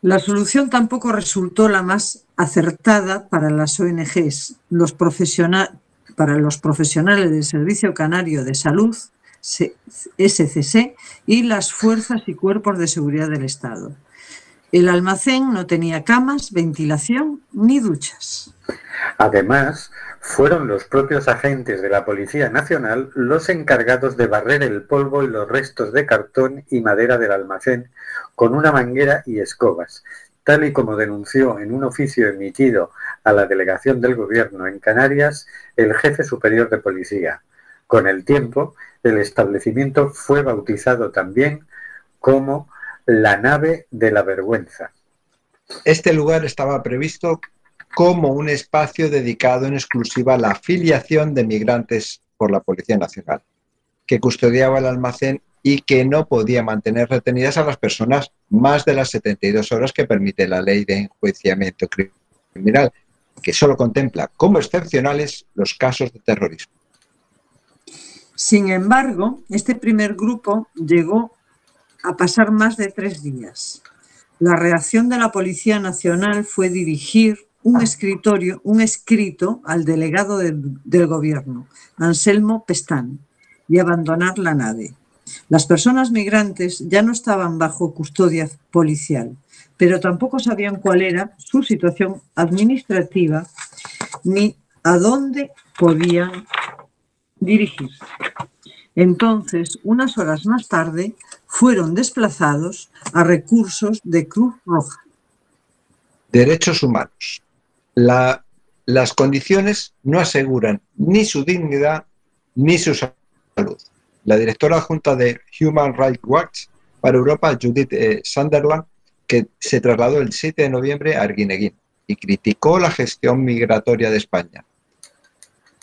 G: La solución tampoco resultó la más acertada para las ONGs, los profesiona- para los profesionales del Servicio Canario de Salud, SCC, y las fuerzas y cuerpos de seguridad del Estado. El almacén no tenía camas, ventilación ni duchas.
A: Además, fueron los propios agentes de la Policía Nacional los encargados de barrer el polvo y los restos de cartón y madera del almacén con una manguera y escobas, tal y como denunció en un oficio emitido a la delegación del Gobierno en Canarias el jefe superior de policía. Con el tiempo, el establecimiento fue bautizado también como la nave de la vergüenza.
F: Este lugar estaba previsto como un espacio dedicado en exclusiva a la afiliación de migrantes por la Policía Nacional, que custodiaba el almacén y que no podía mantener retenidas a las personas más de las 72 horas que permite la ley de enjuiciamiento criminal, que solo contempla como excepcionales los casos de terrorismo.
G: Sin embargo, este primer grupo llegó a pasar más de tres días. La reacción de la Policía Nacional fue dirigir un escritorio, un escrito al delegado del, gobierno, Anselmo Pestán, y abandonar la nave. Las personas migrantes ya no estaban bajo custodia policial, pero tampoco sabían cuál era su situación administrativa ni a dónde podían dirigirse. Entonces, unas horas más tarde, fueron desplazados a recursos de Cruz Roja.
F: Derechos humanos. La- las condiciones no aseguran ni su dignidad ni su salud. La directora adjunta de Human Rights Watch para Europa, Judith eh, Sunderland, que se trasladó el 7 de noviembre a Arguineguín y criticó la gestión migratoria de España.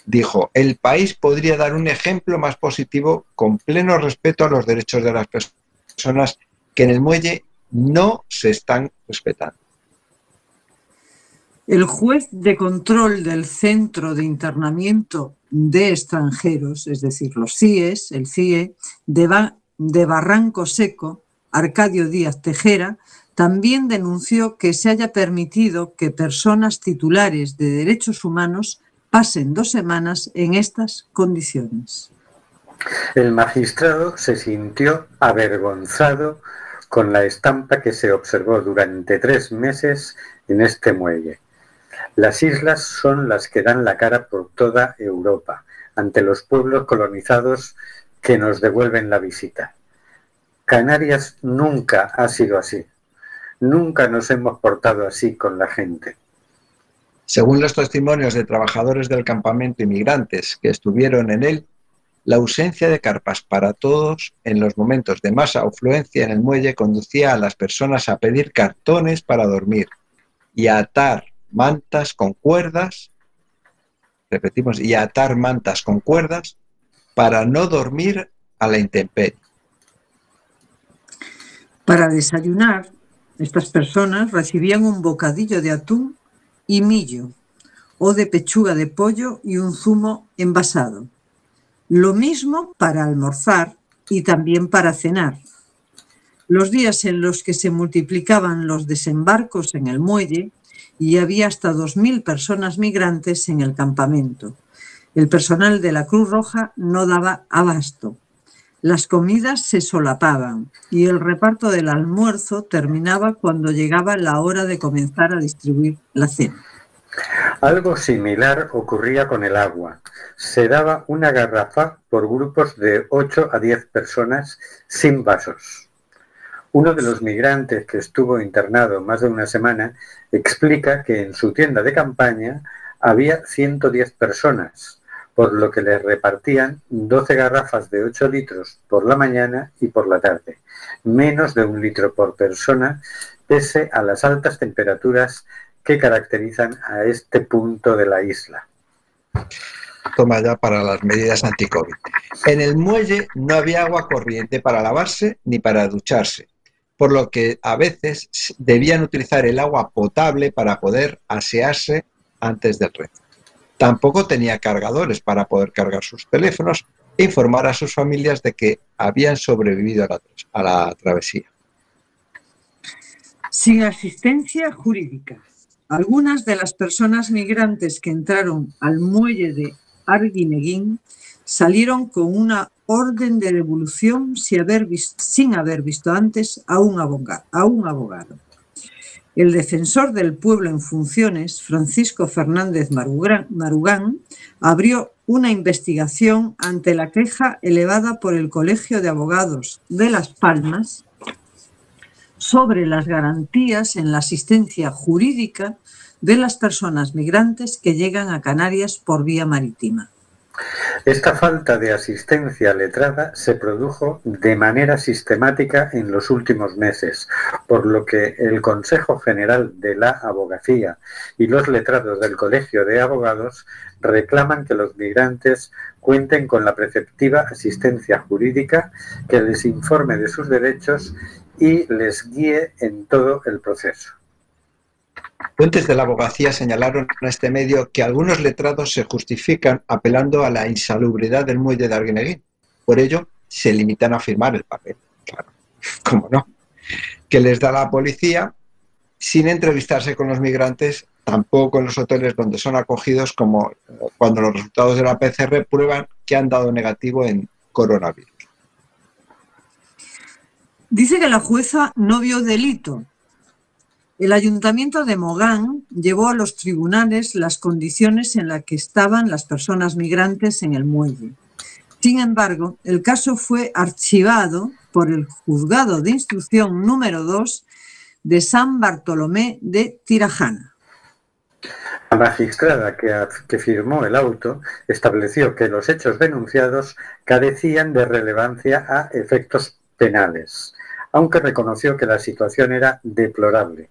F: Dijo, el país podría dar un ejemplo más positivo con pleno respeto a los derechos de las personas que en el muelle no se están respetando.
G: El juez de control del Centro de Internamiento de Extranjeros, es decir, los CIES, el CIE, de, de Barranco Seco, Arcadio Díaz Tejera, también denunció que se haya permitido que personas titulares de derechos humanos pasen dos semanas en estas condiciones.
A: El magistrado se sintió avergonzado con la estampa que se observó durante tres meses en este muelle. Las islas son las que dan la cara por toda Europa ante los pueblos colonizados que nos devuelven la visita. Canarias nunca ha sido así. Nunca nos hemos portado así con la gente.
F: Según los testimonios de trabajadores del campamento inmigrantes que estuvieron en él, la ausencia de carpas para todos en los momentos de más afluencia en el muelle conducía a las personas a pedir cartones para dormir y a atar mantas con cuerdas, repetimos, y a atar mantas con cuerdas para no dormir a la intemperie.
G: Para desayunar, estas personas recibían un bocadillo de atún y millo, o de pechuga de pollo y un zumo envasado. Lo mismo para almorzar y también para cenar. Los días en los que se multiplicaban los desembarcos en el muelle y había hasta 2.000 personas migrantes en el campamento. El personal de la Cruz Roja no daba abasto. Las comidas se solapaban y el reparto del almuerzo terminaba cuando llegaba la hora de comenzar a distribuir la cena.
A: Algo similar ocurría con el agua. Se daba una garrafa por grupos de 8 a 10 personas sin vasos. Uno de los migrantes que estuvo internado más de una semana explica que en su tienda de campaña había 110 personas, por lo que le repartían 12 garrafas de 8 litros por la mañana y por la tarde, menos de un litro por persona, pese a las altas temperaturas que caracterizan a este punto de la isla.
F: Toma ya para las medidas anti-COVID. En el muelle no había agua corriente para lavarse ni para ducharse, por lo que a veces debían utilizar el agua potable para poder asearse antes del rezo. Tampoco tenía cargadores para poder cargar sus teléfonos e informar a sus familias de que habían sobrevivido a la, travesía.
G: Sin asistencia jurídica. Algunas de las personas migrantes que entraron al muelle de Arguineguín salieron con una orden de devolución sin haber, visto antes a un abogado. El defensor del pueblo en funciones, Francisco Fernández Marugán, abrió una investigación ante la queja elevada por el Colegio de Abogados de Las Palmas sobre las garantías en la asistencia jurídica de las personas migrantes que llegan a Canarias por vía marítima.
A: Esta falta de asistencia letrada se produjo de manera sistemática en los últimos meses, por lo que el Consejo General de la Abogacía y los letrados del Colegio de Abogados reclaman que los migrantes cuenten con la preceptiva asistencia jurídica que les informe de sus derechos y les guíe en todo el proceso.
F: Fuentes de la abogacía señalaron a este medio que algunos letrados se justifican apelando a la insalubridad del muelle de Arguineguín. Por ello, se limitan a firmar el papel. Claro, cómo no. Que les da la policía sin entrevistarse con los migrantes, tampoco en los hoteles donde son acogidos, como eh, cuando los resultados de la PCR prueban que han dado negativo en coronavirus.
G: Dice que la jueza no vio delito. El ayuntamiento de Mogán llevó a los tribunales las condiciones en las que estaban las personas migrantes en el muelle. Sin embargo, el caso fue archivado por el juzgado de instrucción número 2 de San Bartolomé de Tirajana.
A: La magistrada que, que, firmó el auto estableció que los hechos denunciados carecían de relevancia a efectos penales, aunque reconoció que la situación era deplorable.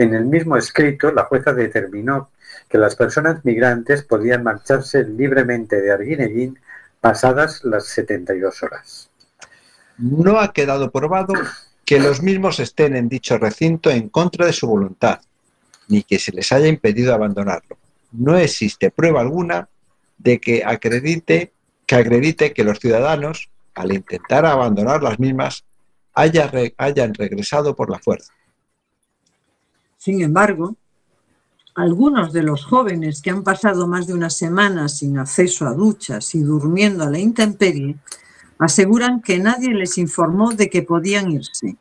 A: En el mismo escrito, la jueza determinó que las personas migrantes podían marcharse libremente de Arguineguín pasadas las 72 horas.
F: No ha quedado probado que los mismos estén en dicho recinto en contra de su voluntad, ni que se les haya impedido abandonarlo. No existe prueba alguna de que acredite que, los ciudadanos, al intentar abandonar las mismas, hayan regresado por la fuerza.
G: Sin embargo, algunos de los jóvenes que han pasado más de una semana sin acceso a duchas y durmiendo a la intemperie aseguran que nadie les informó de que podían irse.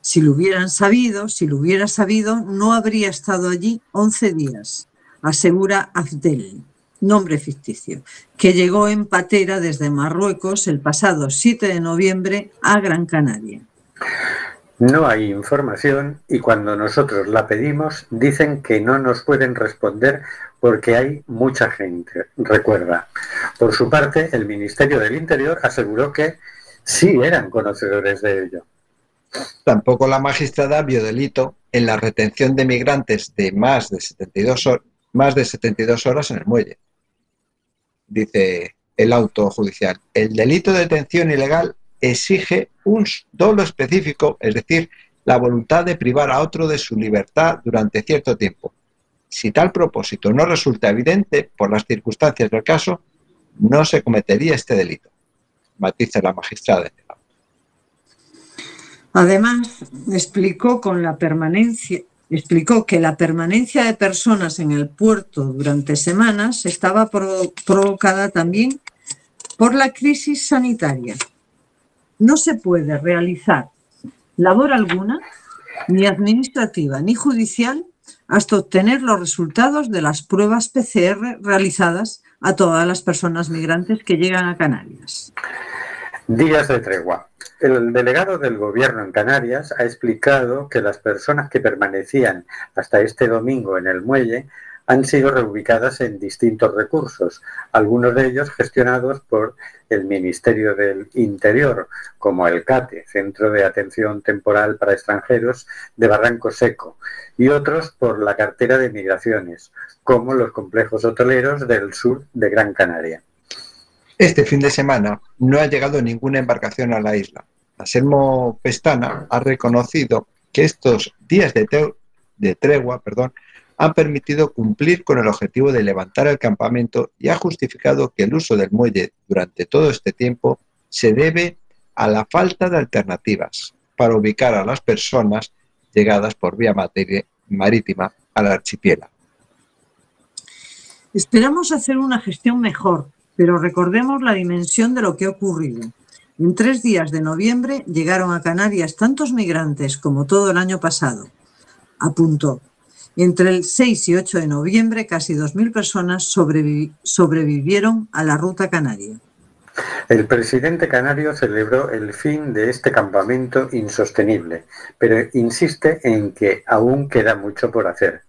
G: Si lo hubieran sabido, si lo hubiera sabido, no habría estado allí 11 días, asegura Abdel, nombre ficticio, que llegó en patera desde Marruecos el pasado 7 de noviembre a Gran Canaria.
A: No hay información y cuando nosotros la pedimos dicen que no nos pueden responder porque hay mucha gente, recuerda. Por su parte, el Ministerio del Interior aseguró que sí eran conocedores de ello.
F: Tampoco la magistrada vio delito en la retención de migrantes de más de 72, hor más de 72 horas en el muelle. Dice el auto judicial. El delito de detención ilegal exige un dolo específico, es decir, la voluntad de privar a otro de su libertad durante cierto tiempo. Si tal propósito no resulta evidente por las circunstancias del caso, no se cometería este delito, matiza la magistrada.
G: Además, explicó con la permanencia explicó que la permanencia de personas en el puerto durante semanas estaba pro provocada también por la crisis sanitaria. No se puede realizar labor alguna, ni administrativa ni judicial, hasta obtener los resultados de las pruebas PCR realizadas a todas las personas migrantes que llegan a Canarias.
A: Días de tregua. El delegado del gobierno en Canarias ha explicado que las personas que permanecían hasta este domingo en el muelle han sido reubicadas en distintos recursos, algunos de ellos gestionados por el Ministerio del Interior, como el CATE, Centro de Atención Temporal para Extranjeros de Barranco Seco, y otros por la cartera de migraciones, como los complejos hoteleros del sur de Gran Canaria.
F: Este fin de semana no ha llegado ninguna embarcación a la isla. Anselmo Pestana ha reconocido que estos días de, de tregua perdón, han permitido cumplir con el objetivo de levantar el campamento y ha justificado que el uso del muelle durante todo este tiempo se debe a la falta de alternativas para ubicar a las personas llegadas por vía marítima al archipiélago.
G: Esperamos hacer una gestión mejor, pero recordemos la dimensión de lo que ha ocurrido. En tres días de noviembre llegaron a Canarias tantos migrantes como todo el año pasado, apuntó. Entre el 6 y 8 de noviembre, casi 2.000 personas sobrevivi sobrevivieron a la ruta canaria.
A: El presidente canario celebró el fin de este campamento insostenible, pero insiste en que aún queda mucho por hacer.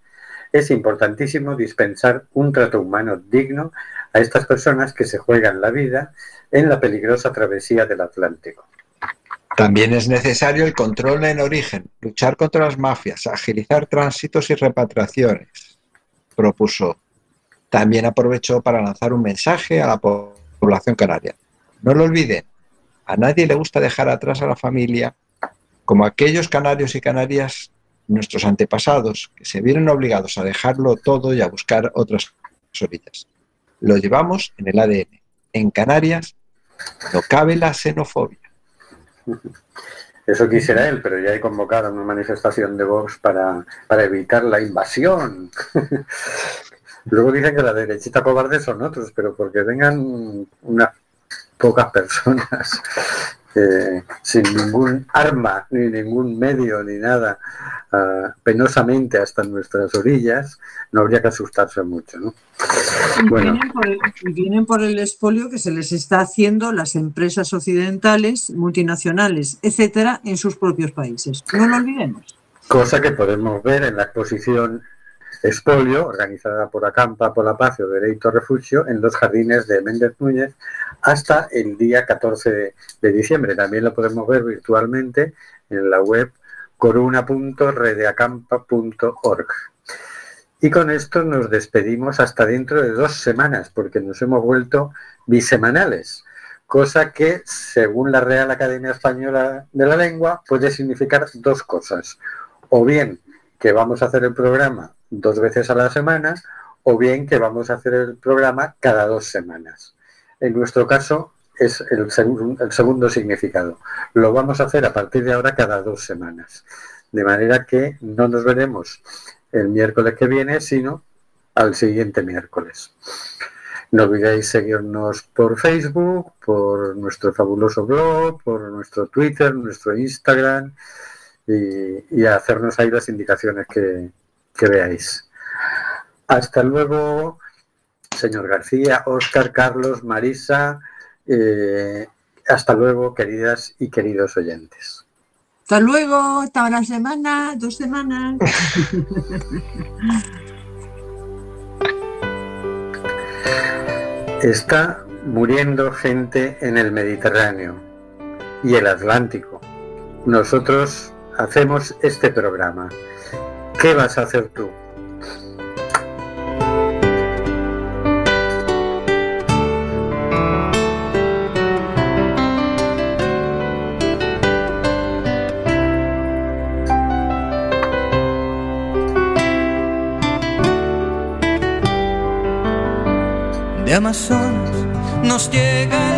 A: Es importantísimo dispensar un trato humano digno a estas personas que se juegan la vida en la peligrosa travesía del Atlántico.
F: También es necesario el control en origen, luchar contra las mafias, agilizar tránsitos y repatriaciones, propuso. También aprovechó para lanzar un mensaje a la población canaria. No lo olviden, a nadie le gusta dejar atrás a la familia, como aquellos canarios y canarias, nuestros antepasados, que se vieron obligados a dejarlo todo y a buscar otras orillas. Lo llevamos en el ADN. En Canarias no cabe la xenofobia.
A: Eso quisiera él, pero ya he convocado una manifestación de Vox para, para evitar la invasión. Luego dicen que la derechita cobarde son otros, pero porque vengan unas pocas personas sin ningún arma, ni ningún medio, ni nada, uh, penosamente hasta nuestras orillas, no habría que asustarse mucho. ¿no?
G: Y, bueno. vienen por el, vienen por el expolio que se les está haciendo las empresas occidentales, multinacionales, etcétera, en sus propios países. No lo olvidemos.
A: Cosa que podemos ver en la exposición expolio organizada por Acampa por la Paz y o Derecho Refugio en los jardines de Méndez Núñez hasta el día 14 de, diciembre. También lo podemos ver virtualmente en la web coruna.redeacampa.org. Y con esto nos despedimos hasta dentro de dos semanas, porque nos hemos vuelto bisemanales, cosa que, según la Real Academia Española de la Lengua, puede significar dos cosas. O bien que vamos a hacer el programa dos veces a la semana, o bien que vamos a hacer el programa cada dos semanas. En nuestro caso es el, segun- el segundo significado. Lo vamos a hacer a partir de ahora cada dos semanas. De manera que no nos veremos el miércoles que viene, sino al siguiente miércoles. No olvidéis seguirnos por Facebook, por nuestro fabuloso blog, por nuestro Twitter, nuestro Instagram y, hacernos ahí las indicaciones que veáis. Hasta luego, señor García, Óscar, Carlos, Marisa. eh, hasta luego, queridas y queridos oyentes.
G: Hasta luego, hasta una semana, dos semanas.
A: Está muriendo gente en el Mediterráneo y el Atlántico. Nosotros hacemos este programa. ¿Qué vas a hacer tú?
H: De Amazonas nos llega